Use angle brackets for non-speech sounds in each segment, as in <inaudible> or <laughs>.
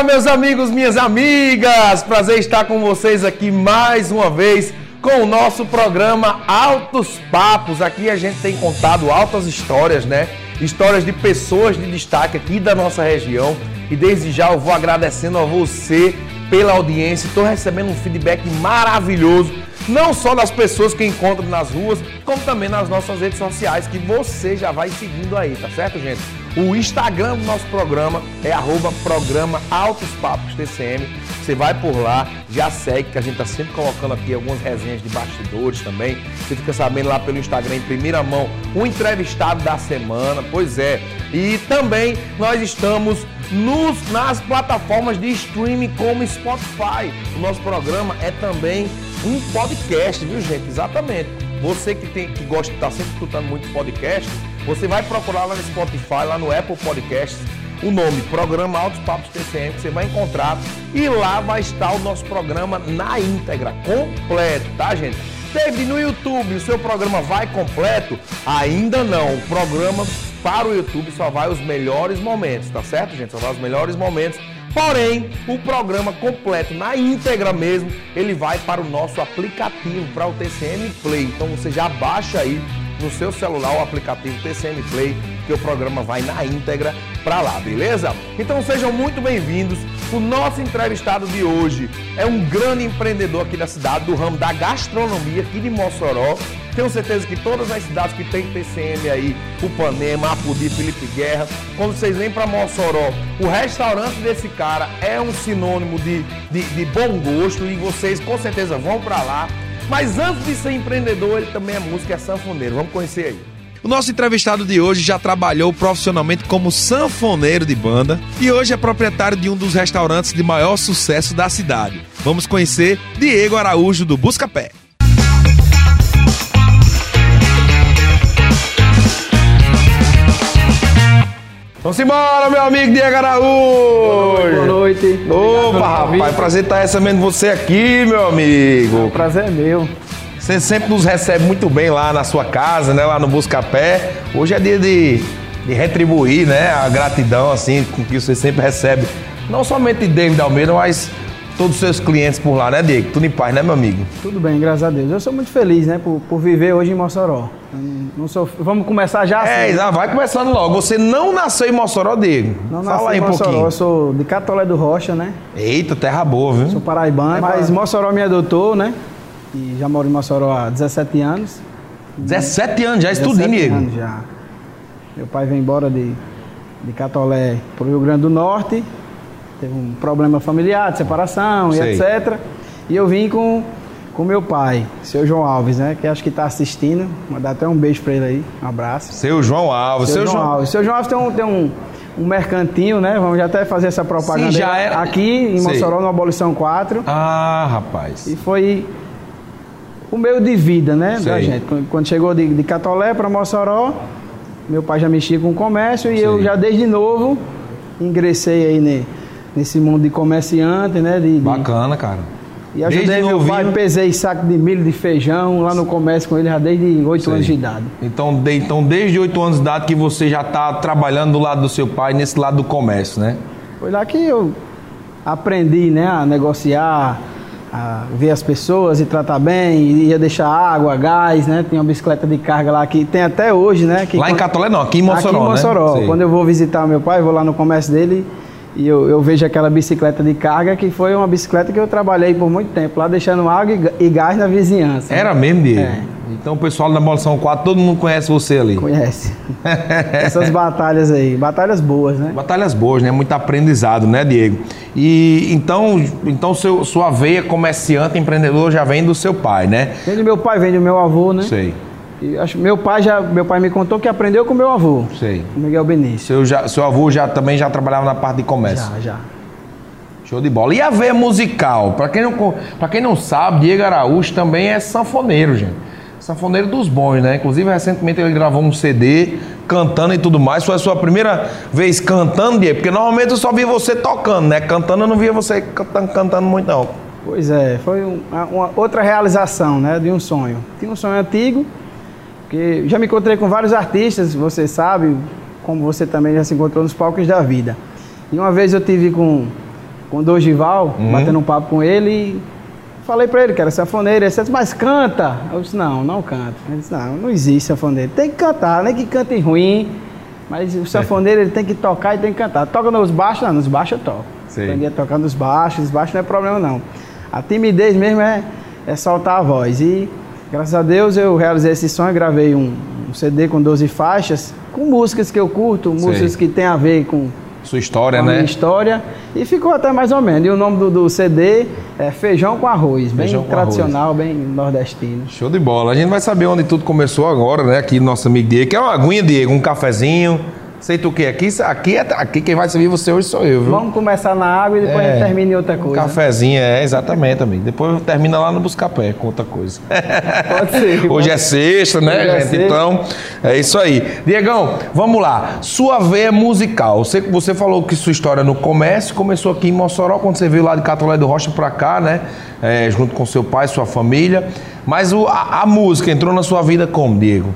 Olá, meus amigos, minhas amigas! Prazer estar com vocês aqui mais uma vez com o nosso programa Altos Papos. Aqui a gente tem contado altas histórias, né? Histórias de pessoas de destaque aqui da nossa região. E desde já eu vou agradecendo a você pela audiência. Estou recebendo um feedback maravilhoso, não só das pessoas que encontro nas ruas, como também nas nossas redes sociais, que você já vai seguindo aí, tá certo, gente? O Instagram do nosso programa é arroba programa Altos Papos TCM. Você vai por lá, já segue, que a gente está sempre colocando aqui algumas resenhas de bastidores também. Você fica sabendo lá pelo Instagram em primeira mão o entrevistado da semana. Pois é. E também nós estamos nos, nas plataformas de streaming como Spotify. O nosso programa é também um podcast, viu gente? Exatamente. Você que, tem, que gosta de estar sempre escutando muito podcast, você vai procurar lá no Spotify, lá no Apple Podcasts, o nome Programa Altos Papos TCM, que você vai encontrar e lá vai estar o nosso programa na íntegra, completo, tá, gente? Teve no YouTube, o seu programa vai completo? Ainda não. O programa para o YouTube só vai os melhores momentos, tá certo, gente? Só vai os melhores momentos. Porém, o programa completo, na íntegra mesmo, ele vai para o nosso aplicativo, para o TCM Play. Então você já baixa aí no seu celular o aplicativo TCM Play, que o programa vai na íntegra para lá, beleza? Então sejam muito bem-vindos. O nosso entrevistado de hoje é um grande empreendedor aqui da cidade, do ramo da gastronomia aqui de Mossoró. Tenho certeza que todas as cidades que tem TCM aí, Upanema, Apudi, Felipe Guerra, quando vocês vêm para Mossoró, o restaurante desse cara é um sinônimo de, de, de bom gosto e vocês com certeza vão para lá mas antes de ser empreendedor, ele também é músico, é sanfoneiro. Vamos conhecer aí. O nosso entrevistado de hoje já trabalhou profissionalmente como sanfoneiro de banda e hoje é proprietário de um dos restaurantes de maior sucesso da cidade. Vamos conhecer Diego Araújo do Buscapé. Vamos embora, meu amigo Diego Araújo! Boa noite. Opa, rapaz, prazer estar recebendo você aqui, meu amigo. O prazer é meu. Você sempre nos recebe muito bem lá na sua casa, né? Lá no Buscapé. Hoje é dia de, de retribuir, né? A gratidão, assim, com que você sempre recebe. Não somente de David Almeida, mas todos os seus clientes por lá, né, Diego? Tudo em paz, né, meu amigo? Tudo bem, graças a Deus. Eu sou muito feliz, né, por, por viver hoje em Mossoró. Sou, vamos começar já assim? É, já vai começando logo. Você não nasceu em Mossoró, Diego? Não Fala aí um Mossoró, pouquinho. Eu sou de Catolé do Rocha, né? Eita, terra boa, viu? Sou paraibano, mas Mossoró me adotou, né? E já moro em Mossoró há 17 anos. 17 anos, já estudei, Diego? anos já. Meu pai veio embora de, de Catolé para o Rio Grande do Norte teve um problema familiar, de separação Sei. e etc. E eu vim com com meu pai, seu João Alves, né? Que acho que está assistindo. Mandar até um beijo para ele aí, um abraço. Seu João Alves, seu, seu João, João Alves. Seu João Alves tem um, tem um, um mercantinho, né? Vamos já até fazer essa propaganda Sim, já é... aqui em Mossoró, no Abolição 4. Ah, rapaz. E foi o meio de vida, né? Sei. Da gente. Quando chegou de, de Catolé para Mossoró, meu pai já mexia com o comércio e Sei. eu já desde novo ingressei aí, né? Nesse mundo de comerciante, né? De, de... Bacana, cara. E ajudei desde meu novinho... pai, pesei saco de milho, de feijão lá no comércio com ele já desde 8 anos de idade. Então, de, então desde 8 anos de idade que você já está trabalhando do lado do seu pai, nesse lado do comércio, né? Foi lá que eu aprendi, né, a negociar, a ver as pessoas e tratar bem, ia deixar água, gás, né? Tinha uma bicicleta de carga lá que tem até hoje, né? lá quando... em Catolé não, aqui em Mossoró, Aqui em Mossoró. Né? Quando eu vou visitar meu pai, vou lá no comércio dele e eu, eu, vejo aquela bicicleta de carga que foi uma bicicleta que eu trabalhei por muito tempo, lá deixando água e, gás na vizinhança. Era mesmo, Diego? É. Então o pessoal da Molição 4, todo mundo conhece você ali. Conhece. <laughs> Essas batalhas aí, batalhas boas, né? Batalhas boas, né? Muito aprendizado, né, Diego? E então, então seu, sua veia comerciante, empreendedor já vem do seu pai, né? Vem do meu pai, vem do meu avô, né? Sei. E acho, meu pai já, meu pai me contou que aprendeu com meu avô. Sei. Com Miguel Benício. Seu, já, seu avô já também já trabalhava na parte de comércio. Já, já. Show de bola. E a veia musical? Para quem não para quem não sabe, Diego Araújo também é sanfoneiro, gente. Sanfoneiro dos bons, né? Inclusive recentemente ele gravou um CD cantando e tudo mais. Foi a sua primeira vez cantando, Diego? Porque normalmente eu só via você tocando, né? Cantando eu não via você cantando, cantando muito não. Pois é, foi uma, uma outra realização, né, de um sonho. Tinha um sonho antigo porque já me encontrei com vários artistas, você sabe, como você também já se encontrou nos palcos da vida. E uma vez eu tive com, com o Dogival, uhum. batendo um papo com ele e falei para ele que era sanfoneiro. Ele disse, mas canta. Eu disse, não, não canta. Ele disse, não, não existe sanfoneiro. Tem que cantar, nem que cante ruim. Mas o sanfoneiro ele tem que tocar e tem que cantar. Toca nos baixos? Não, nos baixos eu toco. Sim. Aprendi a tocar nos baixos, os baixos não é problema não. A timidez mesmo é, é soltar a voz. E graças a Deus eu realizei esse sonho, gravei um, um CD com 12 faixas, com músicas que eu curto, músicas que tem a ver com sua história, com né? Minha história. E ficou até mais ou menos. E o nome do, do CD é Feijão com Arroz, feijão bem tradicional, arroz. bem nordestino. Show de bola. A gente vai saber onde tudo começou agora, né? Aqui no nosso amigo Diego, que é uma aguinha, Diego, um cafezinho. Sei tu o que aqui, aqui, é, aqui quem vai servir você hoje sou eu, viu? Vamos começar na água e depois é, a gente termina em outra coisa. Um cafezinho, é, exatamente, amigo. Depois termina lá no Buscapé com outra coisa. <laughs> Pode ser. <laughs> hoje é sexta, né, hoje é gente? É então, é isso aí. Diegão, vamos lá. Sua veia musical. Você, você falou que sua história no comércio começou aqui em Mossoró, quando você veio lá de Catolé do Rocha pra cá, né? É, junto com seu pai, sua família. Mas o, a, a música entrou na sua vida como, Diego?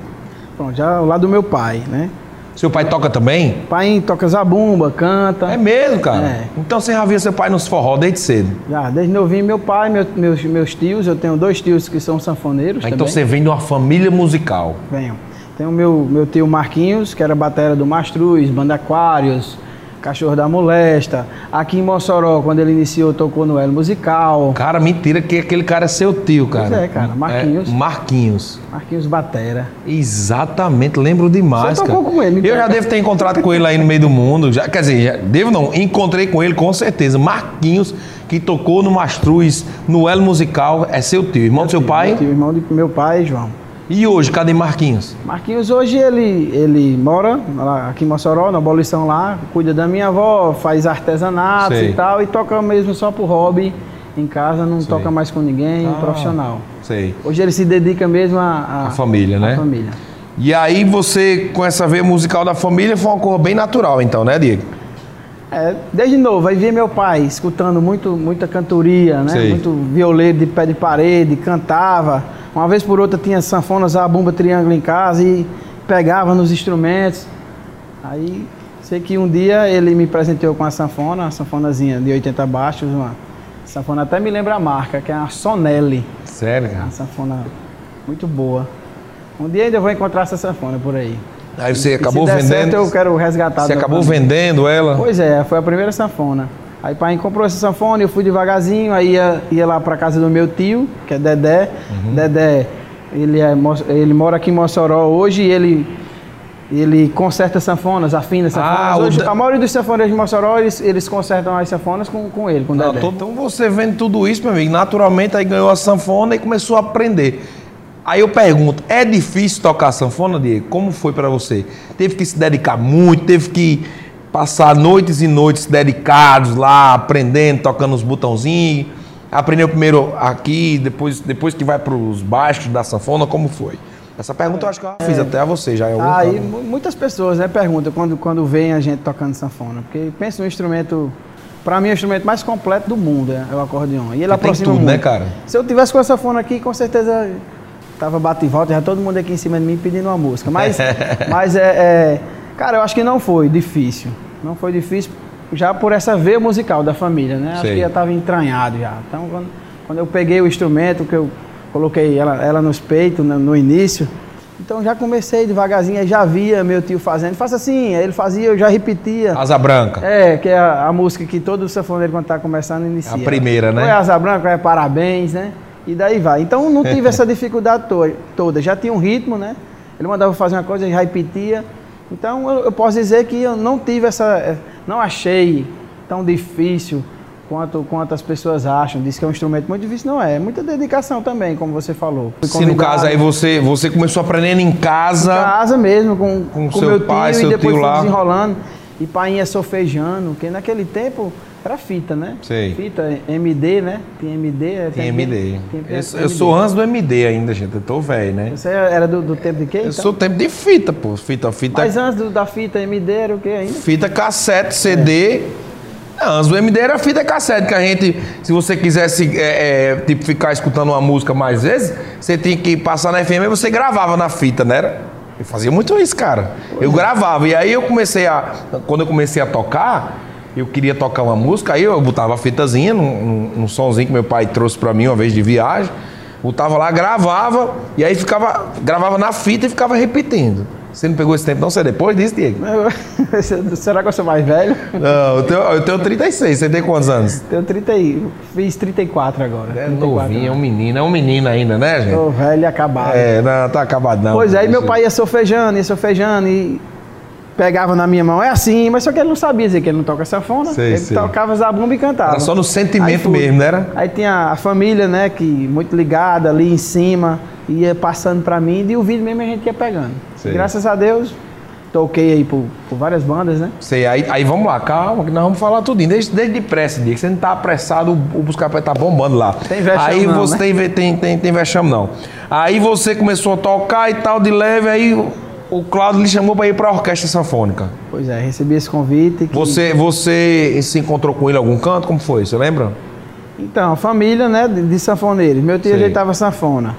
Bom, já lá do meu pai, né? Seu pai toca também? Pai toca zabumba, canta. É mesmo, cara? É. Então você já via seu pai nos forró desde cedo? Já, desde novinho, meu pai, meu, meus, meus tios, eu tenho dois tios que são sanfoneiros. Ah, então você vem de uma família musical? Venho. Tem o meu, meu tio Marquinhos, que era batera do Mastruz, Banda Aquários, Cachorro da Molesta. Aqui em Mossoró, quando ele iniciou, tocou no Elo Musical. Cara, mentira que aquele cara é seu tio, cara. Pois é, cara. Marquinhos. É, Marquinhos. Marquinhos Batera. Exatamente, lembro demais, Você tocou cara. com ele, então. Eu já devo ter encontrado com ele aí no meio do mundo. Já, quer dizer, já, devo não, encontrei com ele com certeza. Marquinhos, que tocou no Mastruz, no Elo Musical, é seu tio. Irmão do seu pai? Meu tio, irmão do meu pai, João. E hoje, cadê Marquinhos? Marquinhos hoje ele, ele mora lá, aqui em Mossoró, na abolição lá, cuida da minha avó, faz artesanatos sei. e tal, e toca mesmo só por hobby em casa, não sei. toca mais com ninguém, ah, profissional. Sei. Hoje ele se dedica mesmo à família, né? família. E aí você, com essa veia musical da família, foi uma coisa bem natural então, né, Diego? É, desde novo, aí via meu pai escutando muito, muita cantoria, né? Sei. Muito violeiro de pé de parede, cantava uma vez por outra tinha sanfona, a bomba triângulo em casa e pegava nos instrumentos. Aí sei que um dia ele me presenteou com a sanfona, uma sanfonazinha de 80 baixos, uma sanfona até me lembra a marca, que é a Sonelli. Sério? Uma sanfona muito boa. Um dia ainda vou encontrar essa sanfona por aí. Aí você e, acabou vendendo? Certo, eu quero resgatar. Você acabou vendendo ela? Pois é, foi a primeira sanfona. Aí pai comprou essa sanfona, eu fui devagarzinho, aí ia, ia lá para casa do meu tio, que é Dedé. Uhum. Dedé, ele, é, ele mora aqui em Mossoró hoje e ele, ele conserta sanfonas, afina sanfonas. Ah, hoje, A maioria dos sanfoneiros de Mossoró, eles, eles consertam as sanfonas com, com ele, com o Dedé. Então você vendo tudo isso, meu amigo, naturalmente aí ganhou a sanfona e começou a aprender. Aí eu pergunto, é difícil tocar sanfona, Diego? Como foi para você? Teve que se dedicar muito, teve que passar noites e noites dedicados lá, aprendendo, tocando os botãozinhos. Aprendeu primeiro aqui, depois, depois que vai para os baixos da sanfona, como foi? Essa pergunta eu acho que eu fiz é. até a você já. Em algum ah, muitas pessoas né, perguntam quando, quando vem a gente tocando sanfona, porque pensa no instrumento, para mim é o instrumento mais completo do mundo, é o acordeão. E ele aproxima tudo, né, muito. né, cara? Se eu tivesse com a sanfona aqui, com certeza tava bate e volta, já todo mundo aqui em cima de mim pedindo uma música. Mas, <laughs> mas é, é, cara, eu acho que não foi difícil. Não foi difícil já por essa veia musical da família, né? Sei. Acho que já estava entranhado já. Então, quando, quando, eu peguei o instrumento, que eu coloquei ela, ela nos peitos no, no início, então já comecei devagarzinho, já via meu tio fazendo. Faça assim, ele fazia, eu já repetia. Asa Branca. É, que é a, a música que todo sanfoneiro quando está começando inicia. A primeira, né? Ou é Asa Branca, ou é Parabéns, né? E daí vai. Então não tive essa dificuldade to toda. Já tinha um ritmo, né? Ele mandava fazer uma coisa, já repetia. Então eu, eu posso dizer que eu não tive essa, eh, não achei tão difícil quanto, quanto as pessoas acham. Diz que é um instrumento muito difícil. Não é, é muita dedicação também, como você falou. Se no caso aí você, você começou aprendendo em casa. Em casa mesmo, com, com, com seu meu pai, tio, seu e depois tio lá. desenrolando. E pai ia solfejando, porque naquele tempo era fita, né? Sei. Fita, MD, né? Tem MD. É, tem, tem MD. Tem, eu, eu sou antes do MD ainda, gente. Eu tô velho, né? Você era do, do tempo de quê? Eu então? sou tempo de fita, pô. Fita, fita. Mas antes do, da fita MD era o quê ainda? Fita cassete, CD. É. Antes do MD era fita cassete, que a gente, se você quisesse é, é, tipo, ficar escutando uma música mais vezes, você tinha que passar na FM e você gravava na fita, né? Eu fazia muito isso, cara. Eu gravava. E aí eu comecei a. Quando eu comecei a tocar, eu queria tocar uma música, aí eu botava a fitazinha num, num, somzinho que meu pai trouxe para mim uma vez de viagem, botava lá, gravava, e aí ficava, gravava na fita e ficava repetindo. Você não pegou esse tempo, não? Você é depois disso, Diego? <laughs> Será que eu sou mais velho? Não, eu tenho, eu tenho 36. Você tem quantos anos? Tenho 30, fiz 34 agora. É 34 novinho, é um menino. É um menino ainda, né, gente? Tô velho e acabado. É, não, tá acabado não. Pois é, aí meu pai ia sofejando, ia sofejando e pegava na minha mão, é assim, mas só que ele não sabia dizer que ele não toca sanfona. Sei, ele sei. tocava zabumba e cantava. Era só no sentimento mesmo, né? Era? Aí tinha a família, né, que muito ligada ali em cima, ia passando para mim e o vídeo mesmo a gente ia pegando. Graças a Deus, toquei aí por, por, várias bandas, né? Sei, aí, aí vamos lá, calma, que nós vamos falar tudinho. Desde, desde depressa, dia que você não tá apressado, o, o Buscapé tá bombando lá. Tem vexame Aí não, você né? tem, tem, tem, tem vexame não. Aí você começou a tocar e tal, de leve, aí o Cláudio lhe chamou para ir para a orquestra sinfônica. Pois é, recebi esse convite. Que... Você, você se encontrou com ele em algum canto? Como foi? Você lembra? Então, família, né, de, de sanfoneiros. Meu tio ajeitava sanfona.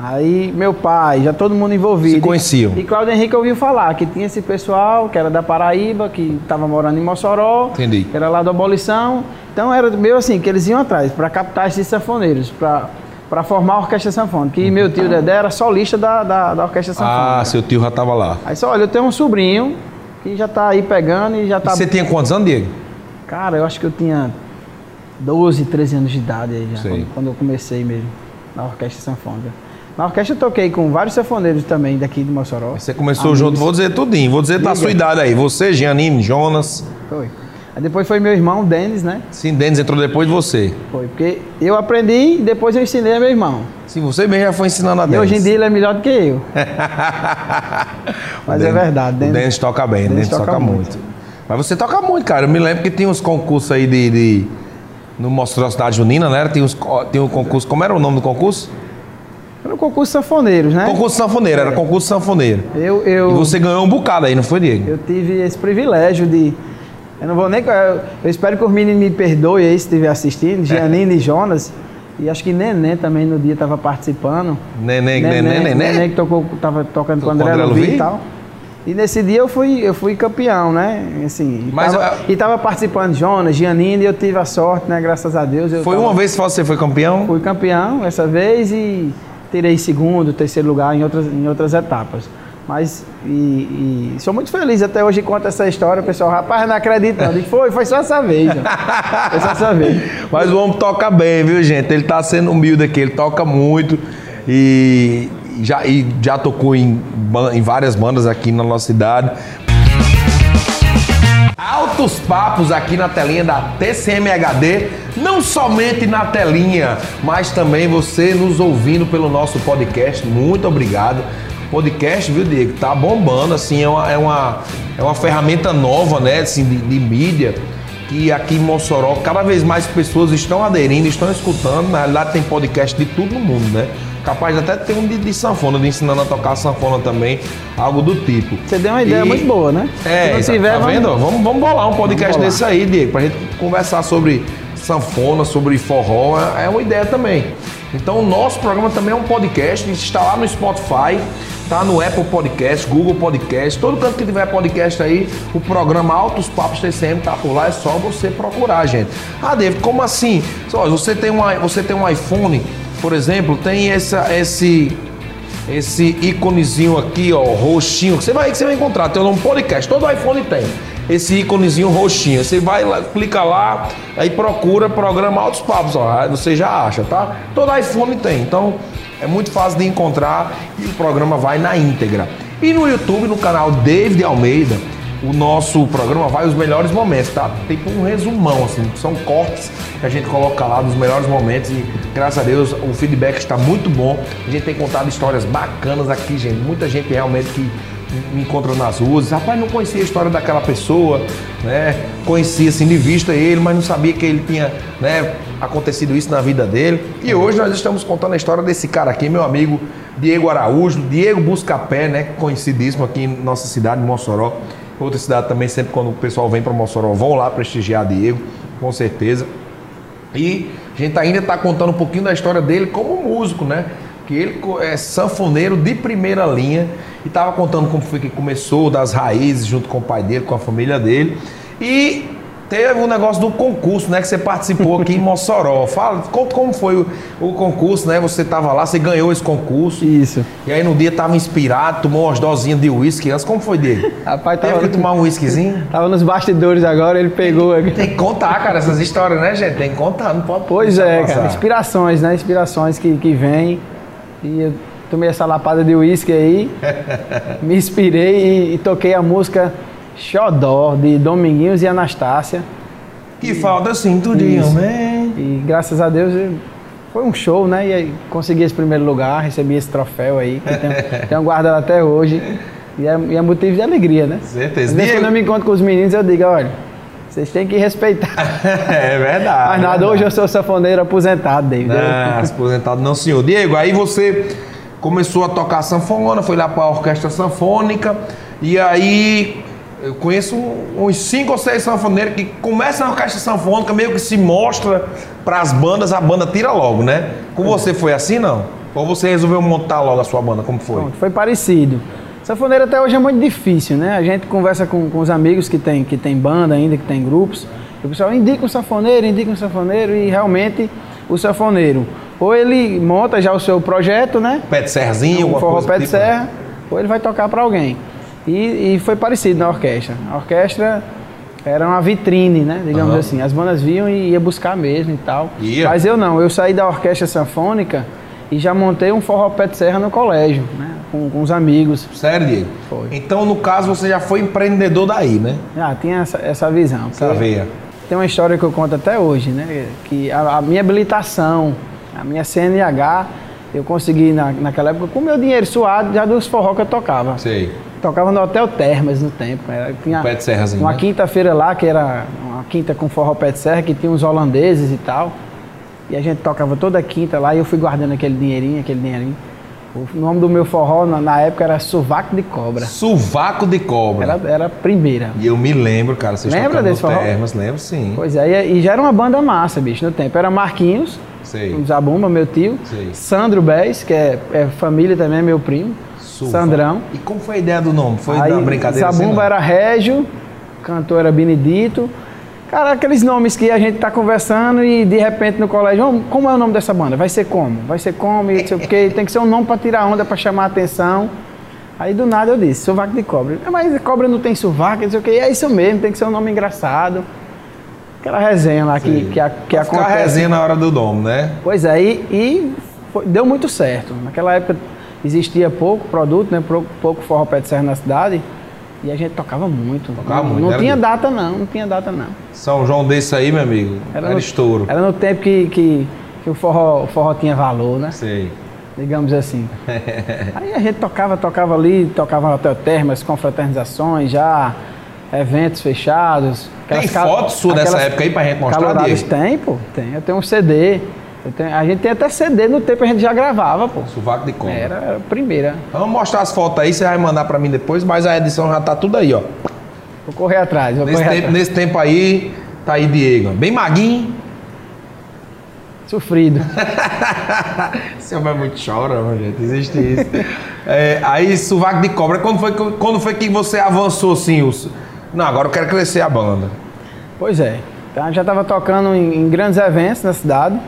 Aí meu pai, já todo mundo envolvido. Se conheciam. E, e Cláudio Henrique ouviu falar que tinha esse pessoal que era da Paraíba, que estava morando em Mossoró. Entendi. Que era lá da abolição. Então era meio assim, que eles iam atrás para captar esses sanfoneiros, para para formar a orquestra sanfônica. E meu tio Dedé era solista da, da, da orquestra sanfônica. Ah, seu tio já estava lá. Aí só, olha, eu tenho um sobrinho que já está aí pegando e já está. Você tinha quantos anos, Diego? Cara, eu acho que eu tinha 12, 13 anos de idade aí já, quando, quando, eu comecei mesmo na orquestra sanfônica. Na orquestra eu toquei com vários sanfoneiros também daqui de Mossoró. Você começou Amigos. junto, vou dizer tudinho, vou dizer da sua idade aí. Você, Gianine, Jonas. Foi. Aí depois foi meu irmão, Denis, né? Sim, Denis entrou depois de você. Foi, porque eu aprendi e depois eu ensinei a meu irmão. Sim, você mesmo já foi ensinando a Denis. E hoje em dia ele é melhor do que eu. <laughs> Mas é verdade. Denis, o Denis toca bem, o Denis, toca, toca muito. muito. Mas você toca muito, cara. Eu me lembro que tinha uns concursos aí de... de no Cidade Junina, né? Tem, uns, tem um concurso... Como era o nome do concurso? Era o concurso sanfoneiros, né? Concurso sanfoneiro, era concurso sanfoneiro. Eu, eu... E você ganhou um bocado aí, não foi, Diego? Eu tive esse privilégio de eu não vou nem. Eu, espero que os meninos me perdoem aí se estiver assistindo, Gianine e Jonas. E acho que Neném também no dia estava participando. Neném, Neném, Neném, Neném que tocou, tava tocando com o André Luvi e tal. E nesse dia eu fui, eu fui campeão, né? Assim, Mas, tava, a... E estava participando Jonas, Gianine, e eu tive a sorte, né? Graças a Deus. foi tava, uma vez que você foi campeão? Fui campeão essa vez e tirei segundo, terceiro lugar em outras, em outras etapas. Mas e, e, sou muito feliz até hoje conta essa história, o pessoal, rapaz, não acredito não. foi, foi só essa vez. Foi só essa vez. <laughs> Mas o homem toca bem, viu, gente? Ele tá sendo humilde aqui, ele toca muito e já, e já tocou em, em várias bandas aqui na nossa cidade. Altos papos aqui na telinha da TCM HD, não somente na telinha, mas também você nos ouvindo pelo nosso podcast. Muito obrigado podcast, viu, Diego? Tá bombando, assim, é uma, é uma, é uma ferramenta nova, né, assim, de, de mídia que aqui em Mossoró cada vez mais pessoas estão aderindo, estão escutando. Na realidade, tem podcast de tudo no mundo, né? Capaz de até ter um de, de sanfona, de ensinando a tocar sanfona também, algo do tipo. Você deu uma ideia e... muito boa, né? É, Se tiver, tá vendo? Vamos... vamos, vamos bolar um podcast desse aí, Diego, pra gente conversar sobre sanfona, sobre forró. É uma ideia também. Então, o nosso programa também é um podcast, está lá no Spotify. Tá no Apple Podcast, Google Podcast, todo canto que tiver podcast aí, o programa Altos Papos TCM tá por lá, é só você procurar, gente. Ah, David, como assim? Você tem, uma, você tem um iPhone, por exemplo, tem essa, esse, esse íconezinho aqui, ó, roxinho, que você vai, que você vai encontrar, tem um podcast, todo iPhone tem esse íconezinho roxinho. Você vai lá, clica lá, aí procura programa Altos Papos, ó, você já acha, tá? Todo iPhone tem, então é muito fácil de encontrar e o programa vai na íntegra. E no YouTube, no canal David Almeida, o nosso programa vai os melhores momentos, tá? Tipo um resumão, assim, são cortes que a gente coloca lá dos melhores momentos e graças a Deus o feedback está muito bom. A gente tem contado histórias bacanas aqui, gente. Muita gente realmente que me encontra nas ruas, rapaz, não conhecia a história daquela pessoa, né? Conhecia assim de vista ele, mas não sabia que ele tinha, né, acontecido isso na vida dele. E hoje nós estamos contando a história desse cara aqui, meu amigo Diego Araújo, Diego Buscapé, né, conhecidíssimo aqui em nossa cidade, Mossoró. Outra cidade também, sempre quando o pessoal vem para Mossoró, vão lá prestigiar Diego, com certeza. E a gente ainda está contando um pouquinho da história dele como músico, né? Que ele é sanfoneiro de primeira linha e estava contando como foi que começou, das raízes, junto com o pai dele, com a família dele. E Teve um negócio do concurso, né? Que você participou aqui em Mossoró. <laughs> Fala, conta como foi o, o concurso, né? Você estava lá, você ganhou esse concurso. Isso. E aí no dia tava inspirado, tomou umas dosinhas de uísque. Como foi dele? <laughs> Rapaz, Teve tava, que tomar um uísquezinho? <laughs> tava nos bastidores agora, ele pegou aqui. Tem que contar, cara, essas histórias, né, gente? Tem que contar, não pode Pois é, passar. cara. Inspirações, né? Inspirações que, que vêm. E eu tomei essa lapada de uísque aí, <laughs> me inspirei e, e toquei a música Xodó, de Dominguinhos e Anastácia. Que falta cinturinho, Isso. man. E graças a Deus eu- foi um show, né? E aí consegui esse primeiro lugar, recebi esse troféu aí, que tenho, <laughs> tenho guardado até hoje. E é, e é motivo de alegria, né? Certeza. Às vezes quando eu me encontro com os meninos, eu digo, olha, vocês têm que respeitar. <laughs> é verdade. Mas nada, verdade. hoje eu sou sanfoneiro aposentado, David. Não, aposentado não, senhor. Diego, aí você começou a tocar sanfona, foi lá para a orquestra sanfônica, e aí eu conheço uns cinco ou seis sanfoneiros que começam na orquestra sanfônica, meio que se mostra para as bandas, a banda tira logo, né? Com você foi assim, não? Ou você resolveu montar logo a sua banda, como foi? Pronto, foi parecido. Sanfoneiro até hoje é muito difícil, né? A gente conversa com, com os amigos que tem, que tem banda ainda, que tem grupos. E o pessoal indica um sanfoneiro, indica um sanfoneiro e realmente o sanfoneiro. Ou ele monta já o seu projeto, né? Pé de serrazinho, um forró pé de tipo? serra, ou ele vai tocar para alguém. E, e foi parecido na orquestra. A orquestra era uma vitrine, né? Digamos Aham. assim. As bandas viam e ia buscar mesmo e tal. Ia? Mas eu não, eu saí da orquestra sanfônica e já montei um forró pé de serra no colégio, né? Com, com os amigos. Sério, Diego? Foi. Então, no caso, você já foi empreendedor daí, né? Ah, tinha essa, essa visão. Essa veia. Tem uma história que eu conto até hoje, né? Que a, a minha habilitação, a minha CNH, eu consegui na, naquela época com o meu dinheiro suado já dos forró que eu tocava. Sei. Tocava no Hotel Termas no tempo. Era, tinha Pé de serrazinho, uma né? quinta-feira lá, que era uma quinta com forró pé de serra, que tinha uns holandeses e tal. E a gente tocava toda quinta lá e eu fui guardando aquele dinheirinho, aquele dinheirinho. O nome do meu forró na, na época era Sovaco de Cobra. Sovaco de cobra. Era, era a primeira. E eu me lembro, cara, vocês Lembra desse forró? Termas, lembro sim. Pois é, e, e já era uma banda massa, bicho, no tempo. Era Marquinhos, Sei. um Zabumba, meu tio. Sei. Sandro Bez, que é, é família também, meu primo. Sovaco. Sandrão. E como foi a ideia do nome? Foi Aí, da brincadeira assim, Zabumba não? era Régio, cantor era Benedito. Cara, aqueles nomes que a gente tá conversando e de repente no colégio, "Ô, como é o nome dessa banda? Vai ser como? Vai ser como? E não sei o quê. Tem que ser um nome para tirar onda, para chamar a atenção. Aí do nada eu disse, sovaco de cobra. "Ah, Mas cobra não tem sovaco, não sei o quê. É isso mesmo, tem que ser um nome engraçado. Aquela resenha lá que, Sim. que, a- que Pra ficar acontece. resenha na hora do nome, né? Pois é, e, e foi- deu muito certo. Naquela época existia pouco produto, né? Pouco, pouco forró pé de serra na cidade. E a gente tocava muito. Tocava não muito, não era tinha de- data não, não tinha data não. São João desse aí, meu amigo, era, no, estouro. Era no tempo que, que, que o, forró, o forró tinha valor, né? Sei. Digamos assim. <laughs> Aí a gente tocava, tocava ali, tocava no Hotel Termas, confraternizações, já eventos fechados. Tem foto sua dessa época aí pra gente mostrar. Diego? Tem, pô, tem. Eu tenho um CD. Tenho- a gente tem até CD no tempo, a gente já gravava, pô. Sovaco de cobra. Era, era a primeira. Vamos mostrar as fotos aí, você vai mandar pra mim depois, mas a edição já tá tudo aí, ó. Vou correr atrás, vou Nesse correr tempo, atrás. nesse tempo aí, tá aí Diego. Bem maguinho. Sofrido. <laughs> Esse homem é muito chora, meu gente. Existe isso. <laughs> É, aí, sovaco de cobra, quando foi, que- quando foi que você avançou assim? Os... Não, agora eu quero crescer a banda. Pois é. Então, já estava tocando em, em grandes eventos na cidade.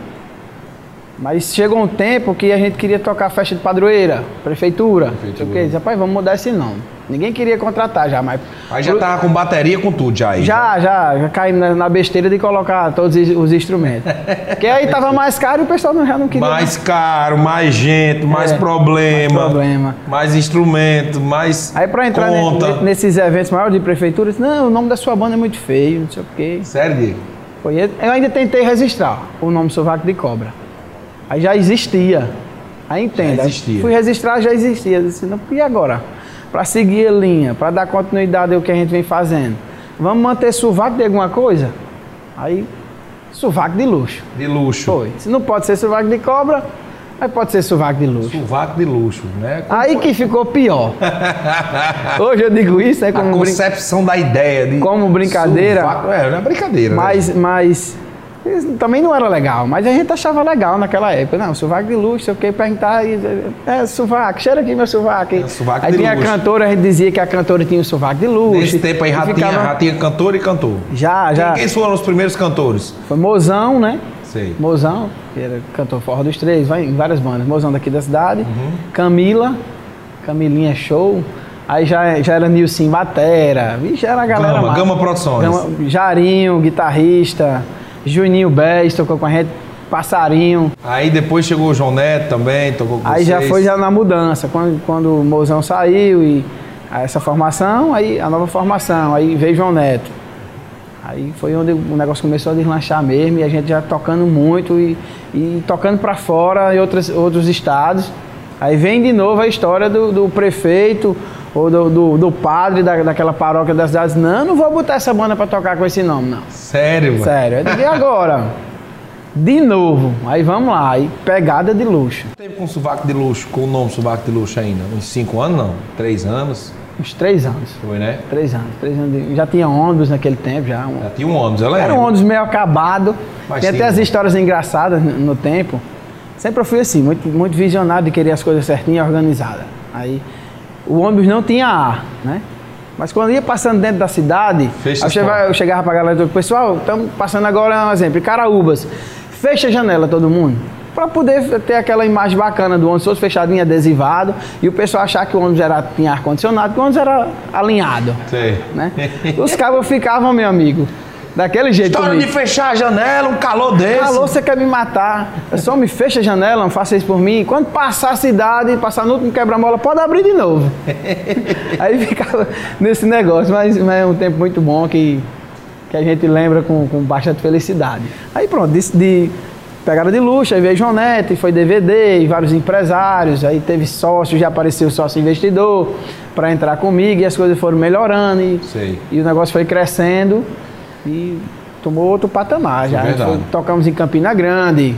Mas chegou um tempo que a gente queria tocar festa de padroeira, prefeitura. Prefeitura. Prefeitura. Disse, rapaz, vamos mudar esse nome. Ninguém queria contratar já, mas. Aí já tava com bateria com tudo já aí. Já, já, já caímos na, na besteira de colocar todos os, os instrumentos. <laughs> Porque aí tava mais caro e o pessoal não, já não queria. Mais caro, mais gente, mais É, problema. mais problema. Mais instrumento, mais Aí pra entrar ne- nesses eventos maiores de prefeitura, disse, não, o nome da sua banda é muito feio, não sei o quê. Sério, Diego? Foi, eu ainda tentei registrar o nome Sovaco de Cobra. Aí já existia. Aí entenda. Já existia. Fui registrar, já existia. Eu disse, não, e agora? Para seguir a linha, para dar continuidade ao que a gente vem fazendo. Vamos manter sovaco de alguma coisa? Aí, sovaco de luxo. De luxo. Foi. Se não pode ser sovaco de cobra, aí pode ser sovaco de luxo. Sovaco de luxo, né? Aí que ficou pior. <laughs> Hoje eu digo isso, é A como, brin concepção da ideia de. Como brincadeira. Sovaco, é, não é brincadeira. né? mas, também não era legal, mas a gente achava legal naquela época. Não, sovaco de luxo, sei o que, perguntar, é, sovaco, cheira aqui meu sovaco. É, sovaco aí tinha luxo. a cantora, a gente dizia que a cantora tinha o sovaco de luxo. Nesse tempo aí já, ficava... tinha, já tinha cantor e cantor. Já, já. Quem, quem foram os primeiros cantores? Foi Mozão, né? Sei. Mozão, que era cantor forró dos três, vai em várias bandas. Mozão daqui da cidade. Uhum. Camila, Camilinha Show. Aí já, já era Nilson Batera. Vixe, era a galera. Gama, Gama Produções. Gama, Jarinho, guitarrista. Juninho Bez tocou com a gente. Passarinho. Aí depois chegou o João Neto também, tocou com Aí vocês. já foi já na mudança, quando, quando o Mozão saiu e essa formação, aí a nova formação, aí veio João Neto. Aí foi onde o negócio começou a deslanchar mesmo e a gente já tocando muito e, e tocando para fora em outros, outros estados. Aí vem de novo a história do, do prefeito ou do, do, do padre da, daquela paróquia das cidades. Não, não vou botar essa banda para tocar com esse nome, não. Sério, mano? Sério. Eu digo, e agora? De novo. Aí vamos lá. Aí pegada de luxo. Teve com sovaco de luxo, com o nome sovaco de luxo ainda? Uns cinco anos, não? Três anos? Uns três anos. Foi, né? Três anos. Três anos de... Já tinha ônibus naquele tempo, já. Já tinha um ônibus, eu lembro. Era um ônibus meio acabado. Mas Tem até as histórias engraçadas no tempo. Sempre eu fui assim, muito, muito visionário de querer as coisas certinhas e organizadas. Aí o ônibus não tinha ar, né? Mas quando ia passando dentro da cidade, eu chegava, eu chegava pra galera e pessoal, estamos passando agora um exemplo, Caraúbas. Fecha a janela todo mundo. Para poder ter aquela imagem bacana do ônibus todo fechadinho, adesivado, e o pessoal achar que o ônibus era, tinha ar-condicionado, que o ônibus era alinhado. Sim. Né? <laughs> Os cabos ficavam, meu amigo, Daquele jeito. História comigo. de fechar a janela, um calor desse. Calor, você quer me matar. Eu só me fecha a janela, não faça isso por mim. Quando passar a cidade, passar no último quebra-mola, pode abrir de novo. <laughs> Aí ficava nesse negócio, mas, mas, é um tempo muito bom que, que a gente lembra com, com bastante felicidade. Aí pronto, de, de pegada de luxo, aí veio João Neto, foi DVD, e vários empresários, aí teve sócio, já apareceu sócio investidor para entrar comigo e as coisas foram melhorando e, e o negócio foi crescendo e tomou outro patamar. Já é foi, tocamos em Campina Grande,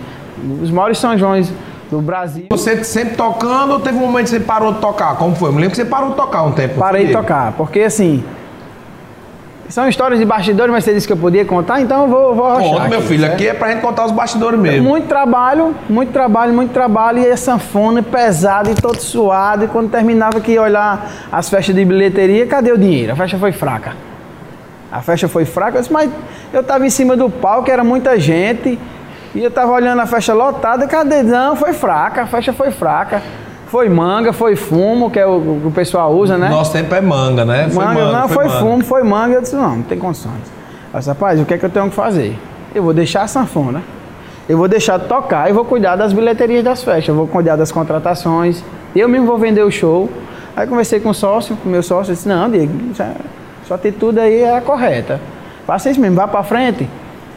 os maiores São Joões do Brasil. Você sempre tocando ou teve um momento que você parou de tocar? Como foi? Eu me lembro que você parou de tocar um tempo. Parei de tocar, porque assim. São histórias de bastidores, mas você disse que eu podia contar, então eu vou, vou Conta, meu aqui, filho, certo? aqui é pra gente contar os bastidores mesmo. Muito trabalho, muito trabalho, muito trabalho, e a sanfona pesada e todo suado, e quando terminava que ia olhar as festas de bilheteria, cadê o dinheiro? A festa foi fraca. A festa foi fraca, eu disse, mas eu estava em cima do palco, era muita gente, e eu estava olhando a festa lotada, cadê? Não, foi fraca, a festa foi fraca. Foi manga, foi fumo, que é o que o pessoal usa, né? Nosso tempo é manga, né? Foi manga, manga não, foi, foi fumo, foi manga. Eu disse, não, não tem condições. Eu disse, rapaz, o que é que eu tenho que fazer? Eu vou deixar a sanfona, eu vou deixar de tocar e vou cuidar das bilheterias das festas, eu vou cuidar das contratações, eu mesmo vou vender o show. Aí conversei com o sócio, com o meu sócio, disse, não, Diego, sua atitude aí é a correta. Faça isso mesmo, vá para frente.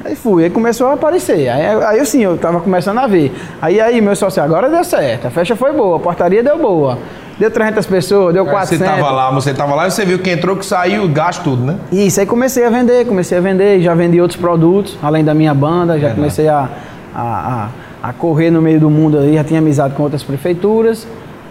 Aí fui, aí começou a aparecer. Aí, aí sim, eu tava começando a ver. Aí aí, meu sócio, agora deu certo. A festa foi boa, a portaria deu boa. Deu 300 pessoas, deu 400. Você tava lá, você tava lá e você viu que entrou, que saiu, gasto tudo, né? Isso, aí comecei a vender, comecei a vender, já vendi outros produtos, além da minha banda, já é comecei a, a, a, a correr no meio do mundo aí, já tinha amizade com outras prefeituras.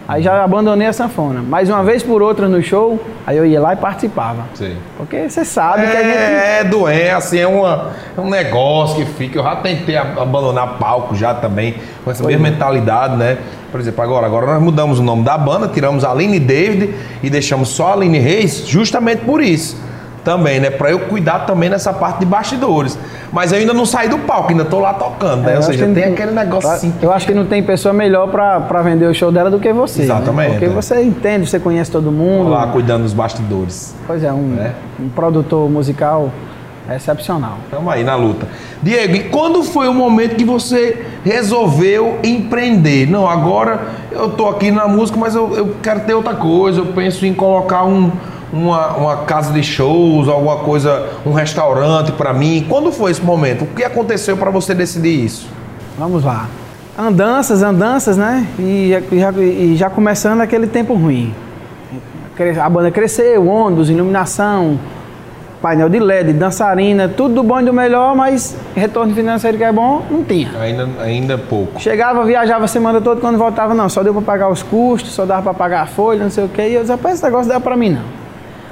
Aí já abandonei a sanfona. Mais uma vez por outra no show, aí eu ia lá e participava. Sim. Porque você sabe é, que a gente. É, doente, assim, é, uma, é um negócio que fica. Eu já tentei abandonar palco já também, com essa mesma é. mentalidade, né? Por exemplo, agora, agora nós mudamos o nome da banda, tiramos a Aline David e deixamos só a Aline Reis, justamente por isso também, né? Para eu cuidar também nessa parte de bastidores. Mas eu ainda não saí do palco, ainda tô lá tocando, né? É, Ou seja, tem aquele negócio assim. Eu acho que não tem pessoa melhor para vender o show dela do que você. Né? Exatamente. Né? Porque é. você entende, você conhece todo mundo. Tô lá cuidando dos bastidores. Pois é, um, é. um produtor musical excepcional. Estamos aí na luta. Diego, e quando foi o momento que você resolveu empreender? Não, agora eu tô aqui na música, mas eu, eu quero ter outra coisa, eu penso em colocar um uma, uma casa de shows, alguma coisa, um restaurante para mim? Quando foi esse momento? O que aconteceu para você decidir isso? Vamos lá. Andanças, andanças, né? E já, e já começando aquele tempo ruim. A banda cresceu, ônibus, iluminação, painel de LED, dançarina, tudo do bom e do melhor, mas retorno financeiro que é bom, não tinha. Ainda, ainda pouco. Chegava, viajava a semana toda, quando voltava, não, só deu para pagar os custos, só dava para pagar a folha, não sei o quê. E eu disse, rapaz, esse negócio dá para mim não.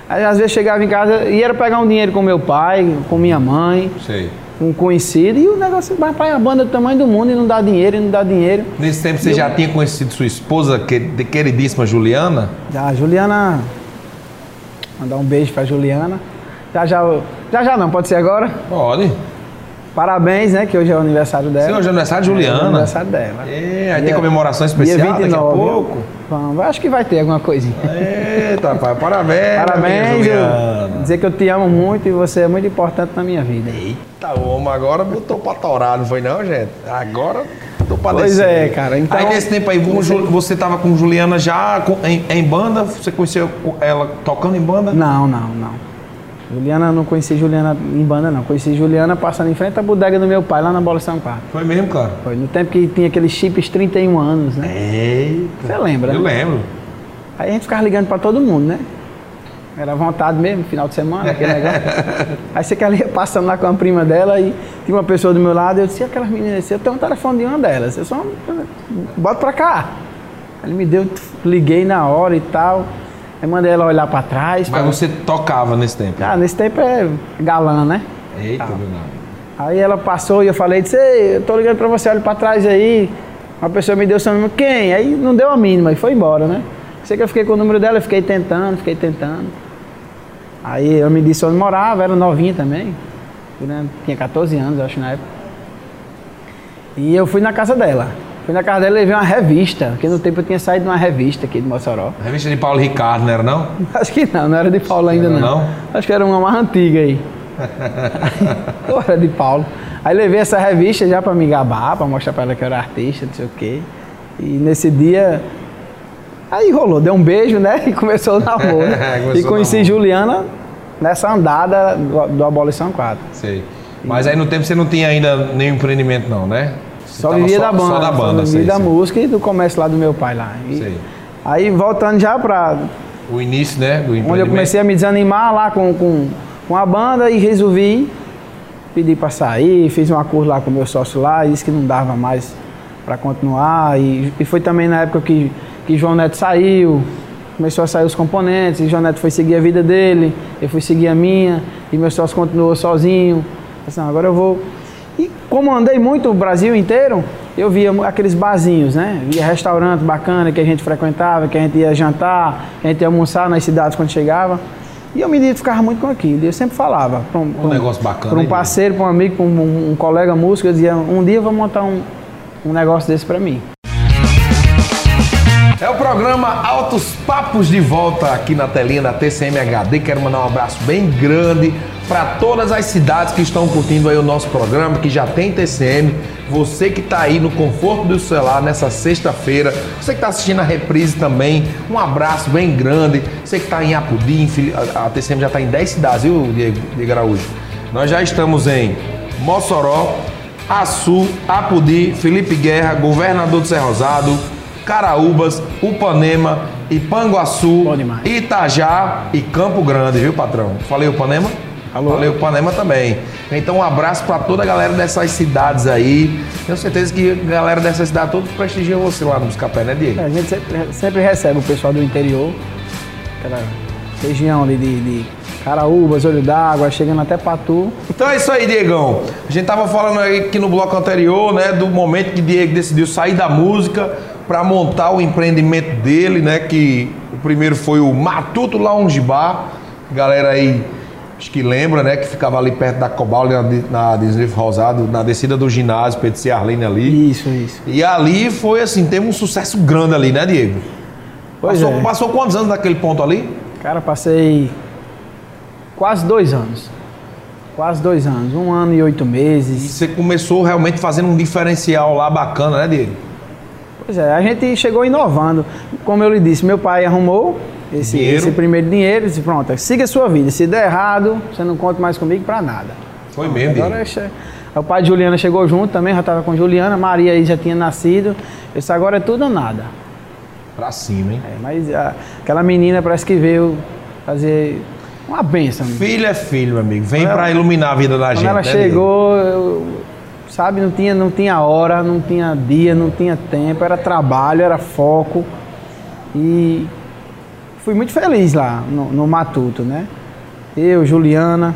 Aí às vezes chegava em casa e era pegar um dinheiro com meu pai, com minha mãe. Sei. um conhecido e o negócio vai para a banda do tamanho do mundo e não dá dinheiro, e não dá dinheiro. Nesse tempo você eu... já tinha conhecido sua esposa, que, queridíssima Juliana? Já, Juliana. Mandar um beijo para Juliana. Já já, já já não, pode ser agora? Pode. Parabéns, né? Que hoje é o aniversário dela. Sim, hoje é o aniversário de Juliana. É, o aniversário dela. É, aí tem comemoração especial dia 29, daqui a pouco. Vamos, acho que vai ter alguma coisinha. Eita, pai, parabéns. Parabéns, Juliana. Dizer que eu te amo muito e você é muito importante na minha vida. Eita, homem, agora botou pra torar, não foi não, gente? Agora tô pra Pois é, cara. Então, aí nesse tempo aí, você tava com Juliana já em, em banda? Você conheceu ela tocando em banda? Não, não, não. Juliana, não conheci Juliana em banda, não. Conheci Juliana passando em frente à bodega do meu pai, lá na Bola São Paulo. Foi mesmo, cara? Foi, no tempo que tinha aqueles chips 31 anos, né? Eita. Você lembra, Eu né? lembro. Aí a gente ficava ligando pra todo mundo, né? Era vontade mesmo, final de semana, aquele negócio. <laughs> Aí você que ia passando lá com a prima dela e tinha uma pessoa do meu lado, eu disse, aquelas meninas, eu tenho um telefone de uma delas, eu só bota pra cá. Ele me deu, liguei na hora e tal. Aí mandei ela olhar para trás. Mas pra... você tocava nesse tempo? Ah, nesse tempo é galã, né? Eita, tá. Aí ela passou e eu falei, disse, eu tô ligando para você, olha para trás aí. Uma pessoa me deu seu número, quem? Aí não deu a mínima e foi embora, né? Sei que eu fiquei com o número dela, eu fiquei tentando, fiquei tentando. Aí eu me disse onde morava, era novinha também. Tinha 14 anos, acho, na época. E eu fui na casa dela. Fui na casa dela e levei uma revista, porque no tempo eu tinha saído de uma revista aqui de Mossoró. Revista de Paulo Ricardo, não era não? <laughs> Acho que não, não era de Paulo ainda não. não. Acho que era uma mais antiga aí. <laughs> Ou era de Paulo. Aí levei essa revista já para me gabar, para mostrar para ela que eu era artista, não sei o quê. E nesse dia. Aí rolou, deu um beijo, né? <laughs> E começou o namoro. e conheci namoro. Juliana nessa andada do, do Abolição 4. Sei. Mas aí no tempo você não tinha ainda nenhum empreendimento, não, né? Só vivia da banda. Só da banda, Só vivia da música e do comércio lá do meu pai lá. E, sei. Aí voltando já para o início, né, Onde eu comecei a me desanimar lá com, com, com a banda e resolvi pedir para sair, fiz um acordo lá com o meu sócio lá, disse que não dava mais para continuar. E, e foi também na época que, que João Neto saiu, começou a sair os componentes, e João Neto foi seguir a vida dele, eu fui seguir a minha, e meu sócio continuou sozinho. Assim, agora eu vou e como andei muito o Brasil inteiro, eu via aqueles barzinhos, né? Via restaurante bacana que a gente frequentava, que a gente ia jantar, que a gente ia almoçar nas cidades quando chegava. E eu me identificava muito com aquilo. E eu sempre falava para um, um, negócio bacana. Para um parceiro, para um amigo, para um, um, colega músico, eu dizia, um dia eu vou montar um, um negócio desse para mim. É o programa Altos Papos de volta aqui na telinha da TCM HD. Quero mandar um abraço bem grande para todas as cidades que estão curtindo aí o nosso programa, que já tem TCM. Você que está aí no conforto do celular nessa sexta-feira, você que está assistindo a reprise também, um abraço bem grande. Você que está em Apudi, a TCM já está em 10 cidades, viu, Diego, Diego Araújo? Nós já estamos em Mossoró, Açu, Apudi, Felipe Guerra, Governador do Serra Rosado, Caraúbas, Upanema, Ipanguaçu, Itajá e Campo Grande, viu, patrão? Falei Upanema? Alô? Falei Upanema também. Então, um abraço para toda a galera dessas cidades aí. Tenho certeza que a galera dessas cidades todos prestigiam você lá no Buscapé, né, Diego? É, a gente sempre, sempre, recebe o pessoal do interior, aquela região ali de, de Caraúbas, Olho d'Água, chegando até Patu. Então é isso aí, Diegão. A gente tava falando aqui no bloco anterior, né, do momento que Diego decidiu sair da música para montar o empreendimento dele, né? Que o primeiro foi o Matuto Lounge Bar. Galera aí, acho que lembra, né? Que ficava ali perto da Cobal, na, na Rosado, na descida do ginásio, Pedro Arlene ali. Isso, isso. E ali foi assim, teve um sucesso grande ali, né, Diego? Pois passou, é. passou quantos anos naquele ponto ali? Cara, passei quase dois anos. Quase dois anos, um ano e oito meses. E você começou realmente fazendo um diferencial lá bacana, né, Diego? Pois é, a gente chegou inovando. Como eu lhe disse, meu pai arrumou esse, esse primeiro dinheiro e disse, pronto, siga a sua vida. Se der errado, você não conta mais comigo para nada. Foi mesmo, Agora, o pai de Juliana chegou junto também, já estava com Juliana, Maria aí já tinha nascido. Esse agora é tudo ou nada. Pra cima, hein? É, mas a, aquela menina parece que veio fazer uma benção. Filho é filho, meu amigo. Vem para iluminar a vida da quando gente. Quando ela né, chegou, eu, sabe? Não tinha, não tinha hora, não tinha dia, não tinha tempo, era trabalho, era foco. E fui muito feliz lá no, no Matuto, né? Eu, Juliana,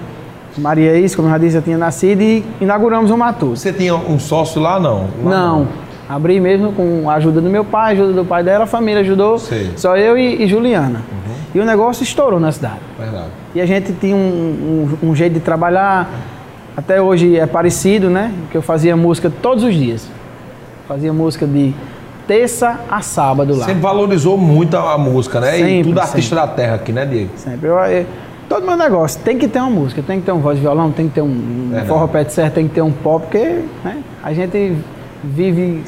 Maria Is, como eu já disse, eu tinha nascido e inauguramos o Matuto. Você tinha um sócio lá, não? Lá não. Abri mesmo com a ajuda do meu pai, ajuda do pai dela, a família ajudou. Sei. Só eu e, e Juliana. Uhum. E o negócio estourou na cidade. Verdade. E a gente tinha um, um, um jeito de trabalhar, até hoje é parecido, né? Que eu fazia música todos os dias. Fazia música de terça a sábado lá. Sempre valorizou muito a, a música, né? Sempre, e tudo artista sempre. da terra aqui, né, Diego? Sempre. Eu, eu, todo meu negócio tem que ter uma música, tem que ter um voz de violão, tem que ter um, um Verdade. forró pé de serra, tem que ter um pop, porque né, a gente vive.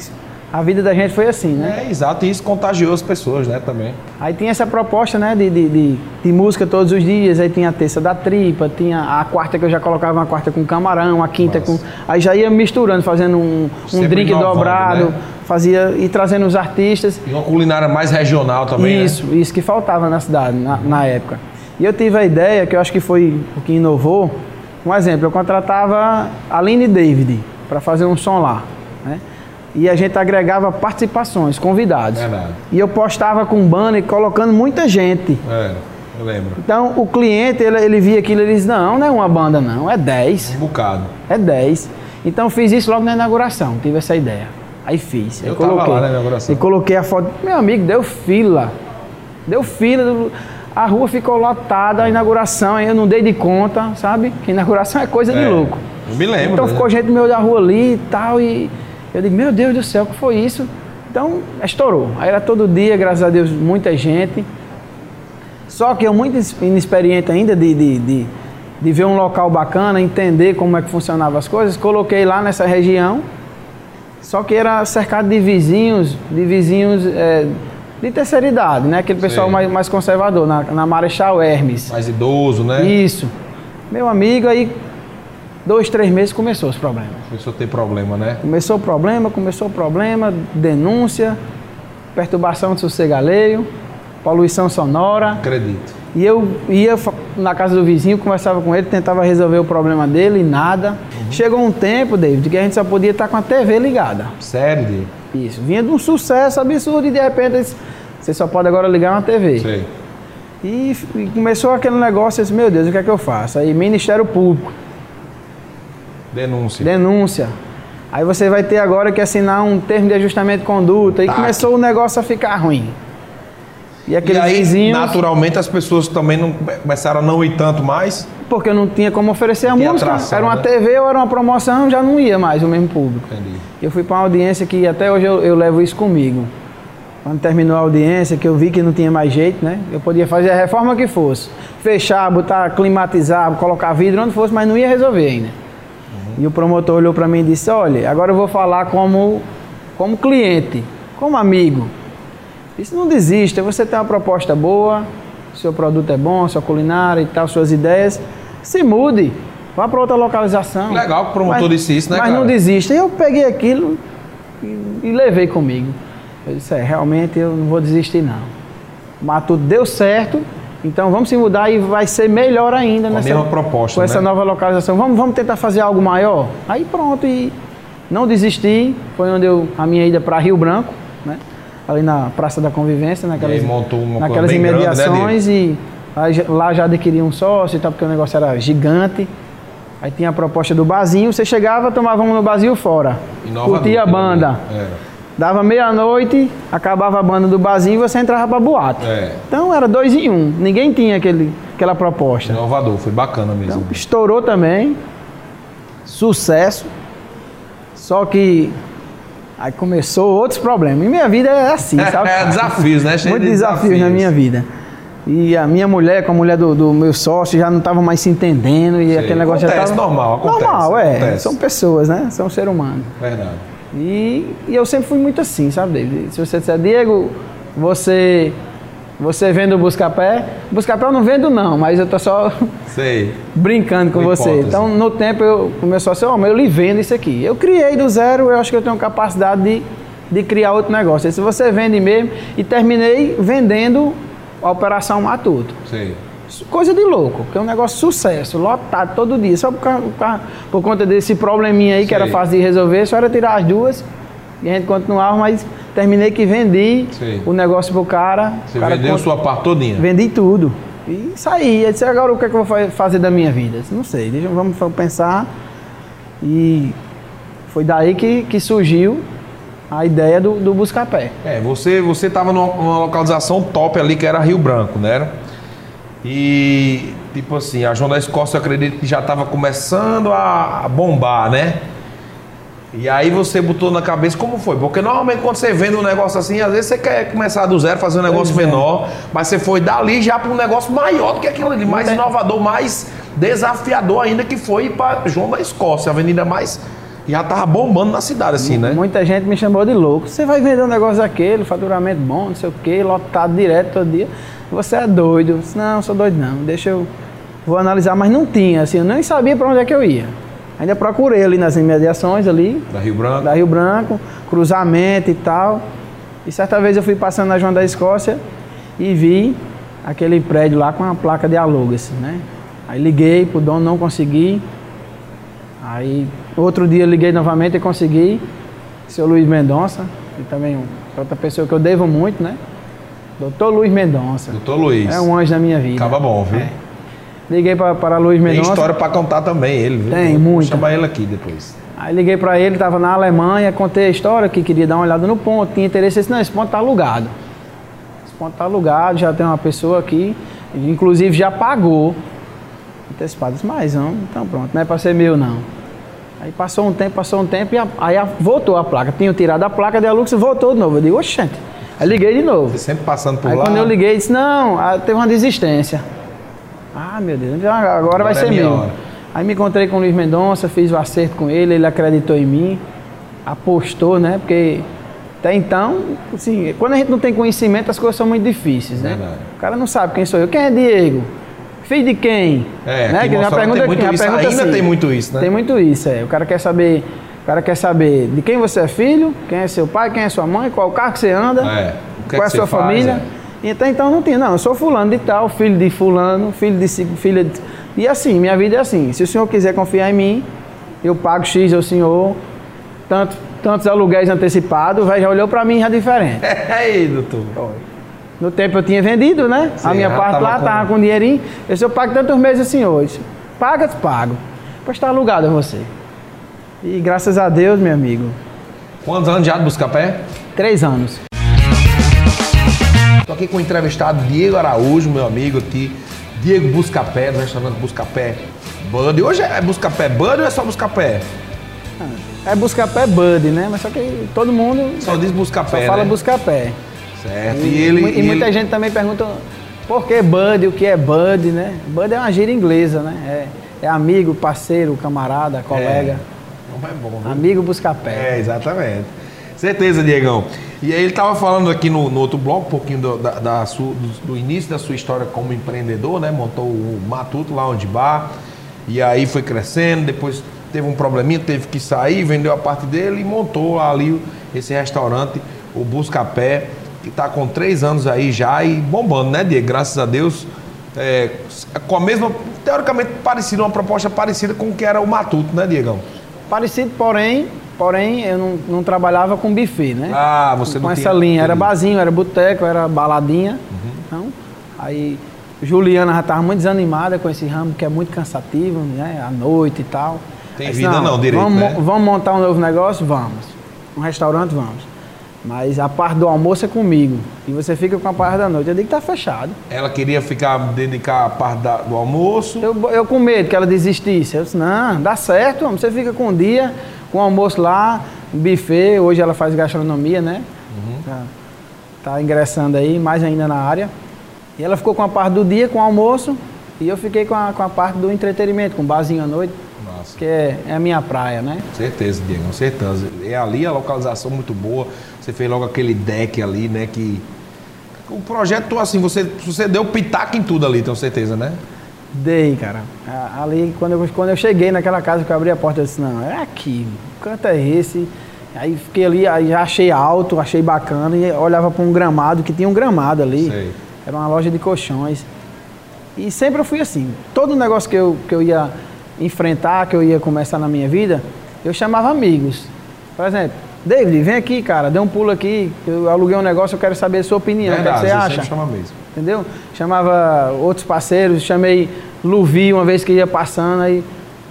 A vida da gente foi assim, né? É, exato. E isso contagiou as pessoas, né, também. Aí tinha essa proposta, né, de, de, de, de música todos os dias, aí tinha a terça da tripa, tinha a quarta que eu já colocava uma quarta com camarão, a quinta Nossa. com. Aí já ia misturando, fazendo um, um drink inovando, dobrado, né? fazia e trazendo os artistas. E uma culinária mais regional também, né? Isso, isso que faltava na cidade, na, na época. E eu tive a ideia, que eu acho que foi o que inovou. Um exemplo, eu contratava a Aline David para fazer um som lá. E a gente agregava participações, convidados. Verdade. E eu postava com banner colocando muita gente. É, eu lembro. Então o cliente, ele, ele via aquilo e ele disse, não, não é uma banda não, é 10. Um bocado. É 10. Então eu fiz isso logo na inauguração, tive essa ideia. Aí fiz. Eu aí tava lá na inauguração. E coloquei a foto. Meu amigo, deu fila. Deu fila. do- A rua ficou lotada, a inauguração, aí eu não dei de conta, sabe? Que inauguração é coisa de É, louco. eu me lembro, Então né? ficou gente no meio da rua ali e tal. E eu digo, meu Deus do céu, o que foi isso? Então estourou. Aí era todo dia, graças a Deus, muita gente. Só que eu muito inexperiente ainda de, de, de, de ver um local bacana, entender como é que funcionavam as coisas, coloquei lá nessa região. Só que era cercado de vizinhos, de vizinhos é, de terceira idade, né? Aquele pessoal mais, mais conservador, na, na Marechal Hermes. Mais idoso, né? Isso. Meu amigo, aí dois, três meses começou os problemas. Começou a ter problema, né? Começou o problema, começou o problema, denúncia, perturbação de sossego alheio, poluição sonora. Acredito. E eu ia na casa do vizinho, conversava com ele, tentava resolver o problema dele e nada. Chegou um tempo, David, que a gente só podia estar com a TV ligada. Sério, Diego? Isso. Vinha de um sucesso absurdo e de repente você só pode agora ligar uma TV. Sei. E, e começou aquele negócio, eu disse, meu Deus, o que é que eu faço? Aí Ministério Público, Denúncia. denúncia. Aí você vai ter agora que assinar um termo de ajustamento de conduta. E Tac. começou o negócio a ficar ruim. E E aqueles aí, vizinhos, naturalmente, as pessoas também não começaram a não ir tanto mais. porque eu não tinha como oferecer a música. atração, era uma né? TV ou era uma promoção, já não ia mais o mesmo público. Entendi. Eu fui para uma audiência que até hoje eu, eu levo isso comigo. Quando terminou a audiência, que eu vi que não tinha mais jeito, né? Eu podia fazer a reforma que fosse. Fechar, botar, climatizar, colocar vidro onde fosse, mas não ia resolver ainda. E o promotor olhou para mim e disse: Olha, agora eu vou falar como, como cliente, como amigo. Disse: Não desista, você tem uma proposta boa, seu produto é bom, sua culinária e tal, suas ideias. Se mude, vá para outra localização. Legal que o promotor Mas- disse isso, né, Mas cara? não desista. E eu peguei aquilo e, e levei comigo. Eu disse: É, realmente eu não vou desistir, não. Mas tudo deu certo. Então vamos se mudar e vai ser melhor ainda Com a nessa proposta, com essa né? nova localização. Vamos, vamos tentar fazer algo maior. Aí pronto e não desisti. Foi onde eu a minha ida para Rio Branco, né? Ali na Praça da Convivência, naquelas, naquelas bem grande, né, imediações e lá já adquiri um sócio e tal, porque o negócio era gigante. Aí tinha a proposta do barzinho, você chegava, tomava um no barzinho fora. Inovador, curtia a pelo banda. Era. Dava meia-noite, acabava a banda do barzinho e você entrava pra boate. É. Então era dois em um. Ninguém tinha aquele, aquela proposta. Inovador, foi bacana mesmo. Então, estourou também. Sucesso. Só que aí começou outros problemas. E minha vida é assim, <laughs> sabe? É, desafios, né? Cheio Muitos de desafios, na minha vida. E a minha mulher com a mulher do, do meu sócio já não estavam mais se entendendo. E aquele negócio já Acontece, estava. normal, acontece, Normal, é. acontece. São pessoas, né? São ser humano. Verdade. E, e eu sempre fui muito assim, sabe, David? Se você disser, Diego, você, você vende o Buscapé? Buscapé eu não vendo não, mas eu tô só <laughs> Sei. brincando com você. Então, no tempo, eu começou a ser, oh, eu lhe vendo isso aqui. Eu criei do zero, eu acho que eu tenho capacidade de, de criar outro negócio. Aí, se você vende mesmo, e terminei vendendo a Operação Matuto. Sei. Coisa de louco, porque é um negócio de sucesso, lotado todo dia. Só por, causa- por conta desse probleminha aí que era Sei. fácil de resolver, só era tirar as duas e a gente continuava, mas terminei que vendi Sei. o negócio pro cara. Você o cara vendeu con- sua parte todinha. Vendi tudo. E saí. Eu disse, agora o que, é que eu vou fazer da minha vida? disse, não sei, deixa, vamos pensar. E foi daí que, que surgiu a ideia do, do Buscapé. É, você você estava numa, numa, localização top ali que era Rio Branco, né? E tipo assim, a João da Escócia eu acredito que já estava começando a, bombar, né? E aí você botou na cabeça como foi? Porque normalmente quando você vende um negócio assim, às vezes você quer começar do zero, fazer um negócio pois é. menor, é. mas você foi dali já para um negócio maior do que aquilo ali, mais inovador, mais desafiador ainda que foi para João da Escócia, a avenida mais já tava bombando na cidade assim, né? Muita gente me chamou de louco. Você vai vender um negócio daquele, faturamento bom, não sei o quê, lotado direto todo dia. Você é doido. disse, não, sou doido não. Deixa eu vou analisar, mas não tinha, assim, eu nem sabia para onde é que eu ia. Ainda procurei ali nas imediações ali. Da Rio Branco. Da Rio Branco, cruzamento e tal. E certa vez eu fui passando na João da Escócia e vi aquele prédio lá com a placa de alugas, né? Aí liguei pro dono, não consegui. Aí outro dia liguei novamente e consegui. Seu Luiz Mendonça, que também é outra pessoa que eu devo muito, né? Doutor Luiz Mendonça. Doutor Luiz. É um anjo da minha vida. Acaba bom, viu? É. Liguei para Luiz Mendonça. Tem história para contar também, ele, viu? Tem, muito. Vou chamar ele aqui depois. Aí liguei para ele, estava na Alemanha, contei a história, que queria dar uma olhada no ponto, tinha interesse. Disse, não, esse ponto está alugado. Esse ponto está alugado, já tem uma pessoa aqui, inclusive já pagou. Antecipado, disse, mas não, então pronto, não é para ser meu não. Aí passou um tempo, passou um tempo, e a, aí a, voltou a placa. Tinha tirado a placa de Alux e voltou de novo. Eu digo, oxente. Aí liguei de novo. Você sempre passando por aí lá? quando eu liguei, disse, não, teve uma desistência. Ah, meu Deus, agora, agora vai é ser meu. Hora. Aí me encontrei com o Luiz Mendonça, fiz o acerto com ele, ele acreditou em mim, apostou, né? Porque até então, assim, quando a gente não tem conhecimento, as coisas são muito difíceis, né? Verdade. O cara não sabe quem sou eu. Quem é Diego? Filho de quem? É, né? que a pergunta, tem muito a isso, pergunta ainda assim, tem muito isso, né? Tem muito isso, é. O cara quer saber, o cara quer saber de quem você é filho, quem é seu pai, quem é sua mãe, qual carro que você anda, é. que qual é a sua faz, família. É. Então, então não tinha, não, eu sou fulano de tal, filho de fulano, filho de filho de... E assim, minha vida é assim, se o senhor quiser confiar em mim, eu pago X ao senhor, tanto, tantos aluguéis antecipados, já olhou para mim já diferente. <laughs> É aí, doutor. No tempo eu tinha vendido, né? Sim, a minha parte tava lá, com... tava com dinheirinho. Eu disse, eu pago tantos meses assim hoje. Paga, pago. Pois está alugado a você. E graças a Deus, meu amigo. Quantos anos já de Buscapé? Três anos. Estou aqui com o entrevistado Diego Araújo, meu amigo aqui. Diego Buscapé, do restaurante Buscapé Bud. Hoje é Buscapé Bud ou é só Buscapé? É Buscapé Bud, né? Mas só que todo mundo. Só diz Buscapé. Só fala né? Buscapé. Certo. E, e ele, e, e muita ele... gente também pergunta por que Bud, o que é Bud, né? Bud é uma gíria inglesa, né? É, é amigo, parceiro, camarada, colega. É, é bom, viu? Amigo busca pé. É, exatamente. Certeza, Diegão. E aí ele estava falando aqui no, no, outro bloco, um pouquinho do, da, da do, do, início da sua história como empreendedor, né? Montou o Matuto lá onde bar. E aí foi crescendo, depois teve um probleminha, teve que sair, vendeu a parte dele e montou ali esse restaurante, o Buscapé que está com três anos aí já e bombando, né, Diego? Graças a Deus. É, com a mesma, teoricamente parecida, uma proposta parecida com o que era o Matuto, né, Diegão? Parecido, porém, porém eu não, não trabalhava com buffet, né? Ah, você com não essa linha. Era barzinho, era boteco, era baladinha. Uhum. Então, aí Juliana já estava muito desanimada com esse ramo que é muito cansativo, né? À noite e tal. Tem aí, vida não, não direito, vamos, né? vamos montar um novo negócio? Vamos. Um restaurante? Vamos. Mas a parte do almoço é comigo. E você fica com a parte da noite. Eu digo que tá fechado. Ela queria ficar, dedicar a parte da, do almoço? Eu, eu com medo que ela desistisse. Eu disse, não, dá certo, você fica com o dia, com o almoço lá, um buffet. Hoje ela faz gastronomia, né? Uhum. Tá, tá ingressando aí, mais ainda na área. E ela ficou com a parte do dia, com o almoço. E eu fiquei com a, com a parte do entretenimento, com o barzinho à noite. Nossa. Que é, é, a minha praia, né? Certeza, Diego, com certeza. É ali a localização muito boa. Você fez logo aquele deck ali, né? Que. O projeto, assim, você, você deu pitaco em tudo ali, tenho certeza, né? Dei, cara. Ali, quando eu, quando eu cheguei naquela casa que eu abri a porta, eu disse, não, é aqui, o canto é esse. Aí fiquei ali, aí já achei alto, achei bacana, e olhava para um gramado, que tinha um gramado ali. Sei. Era uma loja de colchões. E sempre eu fui assim. Todo negócio que eu, que eu ia enfrentar, que eu ia começar na minha vida, eu chamava amigos. Por exemplo, David, vem aqui, cara, dê um pulo aqui, eu aluguei um negócio, eu quero saber a sua opinião, Verdade, o que você acha? Chama mesmo. entendeu? Chamava outros parceiros, chamei Luvi uma vez que ia passando, aí,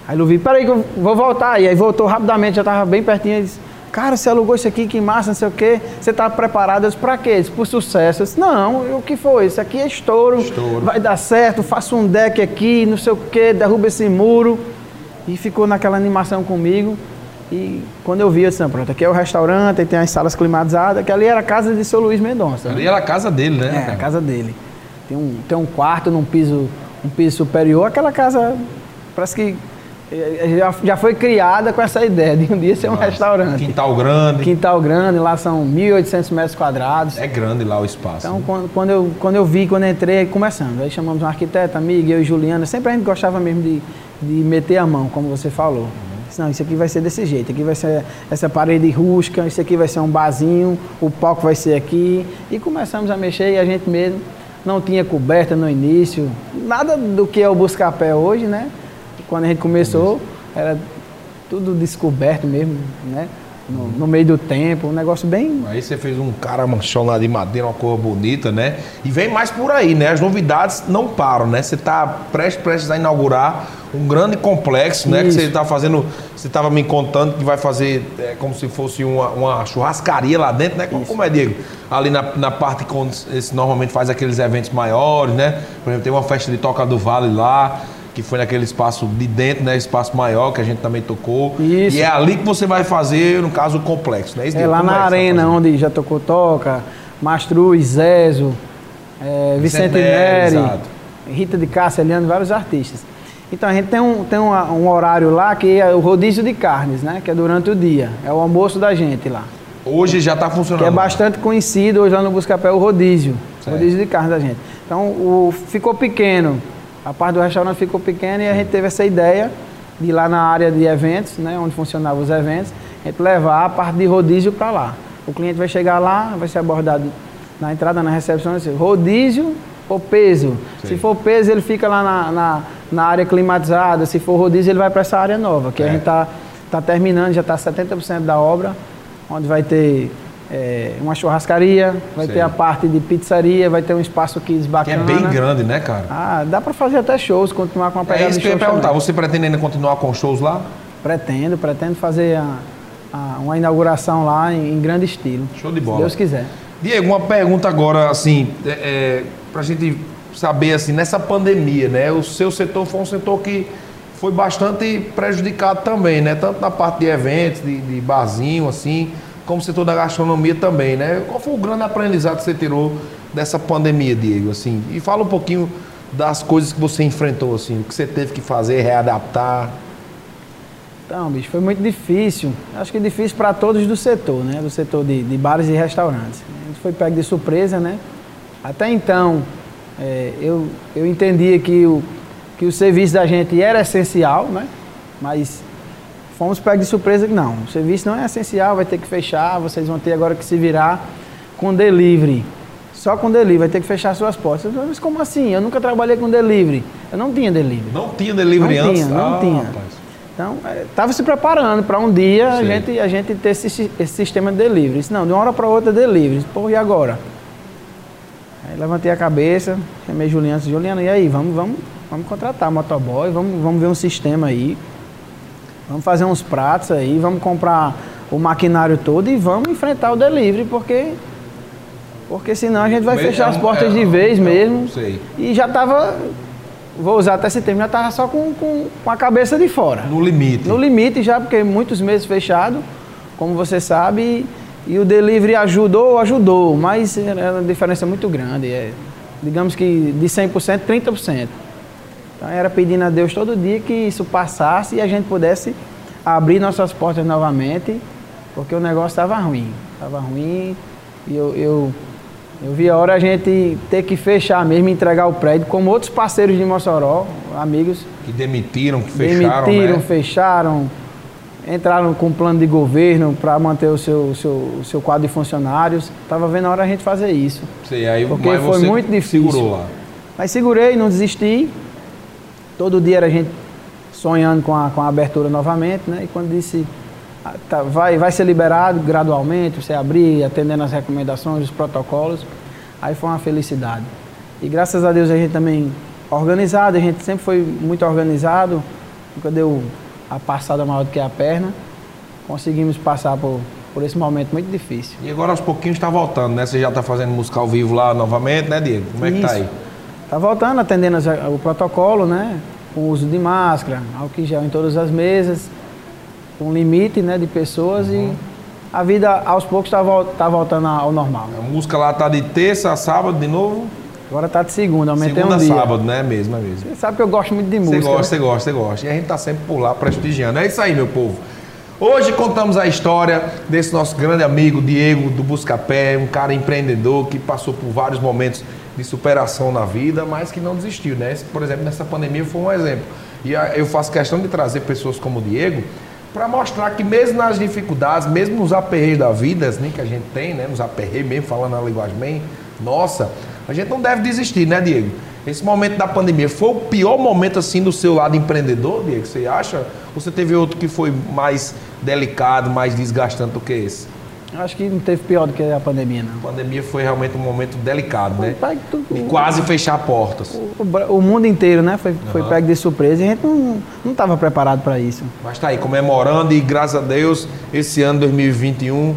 aí Luvi, peraí que eu vou voltar. E aí voltou rapidamente, já estava bem pertinho, disse, cara, você alugou isso aqui, que massa, não sei o quê, você está preparado? Eu disse, pra quê? Disse, por sucesso. Eu disse, não, o que foi? Isso aqui é estouro, estouro, vai dar certo, faço um deck aqui, não sei o quê, derruba esse muro. E ficou naquela animação comigo. E quando eu vi, eu disse, não, pronto, aqui é o restaurante, tem as salas climatizadas, que ali era a casa de seu Luiz Mendonça. Ali era a casa dele, né? É, a casa dele. Tem um, tem um quarto num piso, um piso superior, aquela casa parece que já, foi criada com essa ideia de um dia ser um Nossa, restaurante. Quintal grande. Quintal grande, lá são 1.800 metros quadrados. É grande lá o espaço. Então, né? quando, quando, eu, quando eu vi, quando eu entrei, começando. Aí chamamos um arquiteto, amigo, eu e Juliana. Sempre a gente gostava mesmo de, de meter a mão, como você falou. Não, isso aqui vai ser desse jeito, aqui vai ser essa parede rústica, isso aqui vai ser um barzinho, o palco vai ser aqui. E começamos a mexer e a gente mesmo não tinha coberta no início, nada do que é o Buscapé hoje, né? Quando a gente começou, era tudo descoberto mesmo, né? no, no, meio do tempo, um negócio bem. Aí você fez um cara manchão lá de madeira, uma cor bonita, né? E vem mais por aí, né? As novidades não param, né? Você está prestes, prestes a inaugurar um grande complexo, né? Que você está fazendo. Você estava me contando que vai fazer é, como se fosse uma, uma, churrascaria lá dentro, né? Como, como é, Diego? Ali na, na parte que normalmente faz aqueles eventos maiores, né? Por exemplo, tem uma festa de Toca do Vale lá que foi naquele espaço de dentro, né? Espaço maior que a gente também tocou. Isso. E é ali que você vai fazer, no caso, o complexo, né? Isso é lá na é tá arena, onde já tocou Toca, Mastruz, Zezo, é, Vicente Neri, Rita de Cássia, Leandro, vários artistas. Então a gente tem, um, tem um, um, horário lá que é o rodízio de carnes, né? Que é durante o dia. É o almoço da gente lá. Hoje já está funcionando. Que é bastante conhecido hoje lá no Buscapé o rodízio. Certo. Rodízio de carne da gente. Então o, ficou pequeno a parte do restaurante ficou pequena e a gente teve essa ideia de ir lá na área de eventos, né, onde funcionavam os eventos, a gente levar a parte de rodízio para lá. O cliente vai chegar lá, vai ser abordado na entrada, na recepção, assim, rodízio ou peso. Sim. Se for peso, ele fica lá na, na, na, área climatizada. Se for rodízio, ele vai para essa área nova, que é. a gente está tá terminando, já está 70% da obra, onde vai ter é, uma churrascaria, vai Sei. ter a parte de pizzaria, vai ter um espaço kids bacana. Que é bem grande, né, cara? Ah, dá para fazer até shows, continuar com a pegada é isso que eu ia perguntar. Também. Você pretende ainda continuar com shows lá? Pretendo, pretendo fazer a, a, uma inauguração lá em, em, grande estilo. Show de bola. Se Deus quiser. Diego, uma pergunta agora, assim, é, é, para a gente saber, assim, nessa pandemia, né? O seu setor foi um setor que foi bastante prejudicado também, né? Tanto na parte de eventos, de, de barzinho, assim como setor da gastronomia também, né? Qual foi o grande aprendizado que você tirou dessa pandemia, Diego? Assim, e fala um pouquinho das coisas que você enfrentou, assim, o que você teve que fazer, readaptar. Então, bicho, foi muito difícil. Acho que é difícil para todos do setor, né? Do setor de, de, bares e restaurantes. A gente foi pego de surpresa, né? Até então, é, eu, eu entendia que o, que o serviço da gente era essencial, né? Mas fomos pegos de surpresa que não, o serviço não é essencial, vai ter que fechar, vocês vão ter agora que se virar com delivery. Só com delivery, vai ter que fechar suas portas. Mas como assim? Eu nunca trabalhei com delivery. Eu não tinha delivery. Não tinha delivery não antes? Tinha, não ah, tinha. Rapaz. Então, estava é, se preparando para um dia a gente, a gente ter esse, esse sistema de delivery. Não, de uma hora para outra delivery. Pô, e agora? Aí levantei a cabeça, chamei Juliana, Juliana, e aí, vamos, vamos, vamos contratar motoboy, vamos, vamos ver um sistema aí. Vamos fazer uns pratos aí, vamos comprar o maquinário todo e vamos enfrentar o delivery, porque porque senão a gente vai fechar é as portas é, de vez é, mesmo. Sei. E já estava, vou usar até esse termo, já estava só com, com, com, a cabeça de fora. No limite. No limite já, porque muitos meses fechado, como você sabe, e, e o delivery ajudou, ajudou, mas é uma diferença muito grande. É, digamos que de 100%, 30%. Então era pedindo a Deus todo dia que isso passasse e a gente pudesse abrir nossas portas novamente, porque o negócio estava ruim. Estava ruim e eu, eu, eu vi a hora a gente ter que fechar mesmo, entregar o prédio, como outros parceiros de Mossoró, amigos. Que demitiram, que fecharam. Demitiram, né? fecharam, entraram com um plano de governo para manter o seu, seu, seu quadro de funcionários. Estava vendo a hora a gente fazer isso. Aí, porque foi muito difícil. Segurou lá. Mas segurei, não desisti. Todo dia era a gente sonhando com a, com a abertura novamente, né? E quando disse, ah, tá, vai, vai ser liberado gradualmente, você abrir, atendendo as recomendações, os protocolos, aí foi uma felicidade. E graças a Deus a gente também organizado, a gente sempre foi muito organizado, nunca deu a passada maior do que a perna. Conseguimos passar por, por esse momento muito difícil. E agora aos pouquinhos está voltando, né? Você já está fazendo música ao vivo lá novamente, né, Diego? Como é que tá aí? Está voltando, atendendo o protocolo, né? Com uso de máscara, álcool gel em todas as mesas, com limite né, de pessoas uhum. e a vida aos poucos está tá voltando ao normal. A música lá tá de terça a sábado de novo? Agora tá de segunda, aumentei segunda um dia. Segunda sábado, né? Mesmo, é mesmo. Você sabe que eu gosto muito de música. Você gosta, você gosta, você gosta. E a gente tá sempre por lá prestigiando. É isso aí, meu povo. Hoje contamos a história desse nosso grande amigo Diego do Buscapé, um cara empreendedor que passou por vários momentos de superação na vida, mas que não desistiu, né? Por exemplo, nessa pandemia foi um exemplo. E eu faço questão de trazer pessoas como o Diego para mostrar que mesmo nas dificuldades, mesmo nos aperreios da vida, assim, que a gente tem, né? Nos aperreios mesmo, falando na linguagem bem nossa, a gente não deve desistir, né, Diego? Esse momento da pandemia foi o pior momento assim do seu lado empreendedor, Diego? Você acha? Ou você teve outro que foi mais delicado, mais desgastante do que esse? Acho que não teve pior do que a pandemia, não. A pandemia foi realmente um momento delicado, né? E quase fechar portas. O, o, o, mundo inteiro, né? Foi, uhum. foi pego de surpresa e a gente não estava preparado para isso. Mas tá aí, comemorando e graças a Deus, esse ano 2021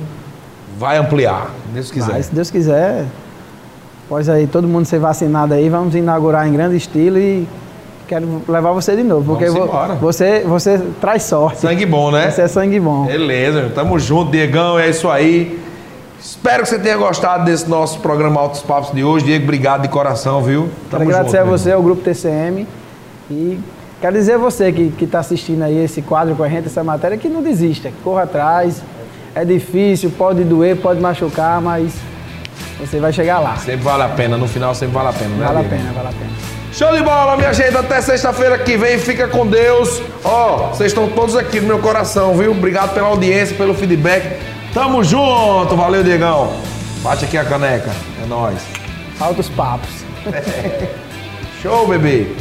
vai ampliar, Deus quiser. Vai, se Deus quiser, Após aí todo mundo ser vacinado aí, vamos inaugurar em grande estilo e quero levar você de novo, porque você, você traz sorte. Sangue bom, né? Você é sangue bom. Beleza, tamo junto, Diegão, é isso aí. Espero que você tenha gostado desse nosso programa Altos Papos de hoje. Diego, obrigado de coração, viu? Tamo quero agradecer junto, a você, ao Grupo TCM. E quero dizer a você que está assistindo aí esse quadro com a gente, essa matéria, que não desista, que corra atrás. É difícil, pode doer, pode machucar, mas você vai chegar lá. Sempre vale a pena, no final sempre vale a pena, né? Vale a pena, vale a pena. Show de bola, minha gente. Até sexta-feira que vem. Fica com Deus. Ó, oh, vocês estão todos aqui no meu coração, viu? Obrigado pela audiência, pelo feedback. Tamo junto. Valeu, Diegão. Bate aqui a caneca. É nóis. Altos papos. <laughs> Show, bebê.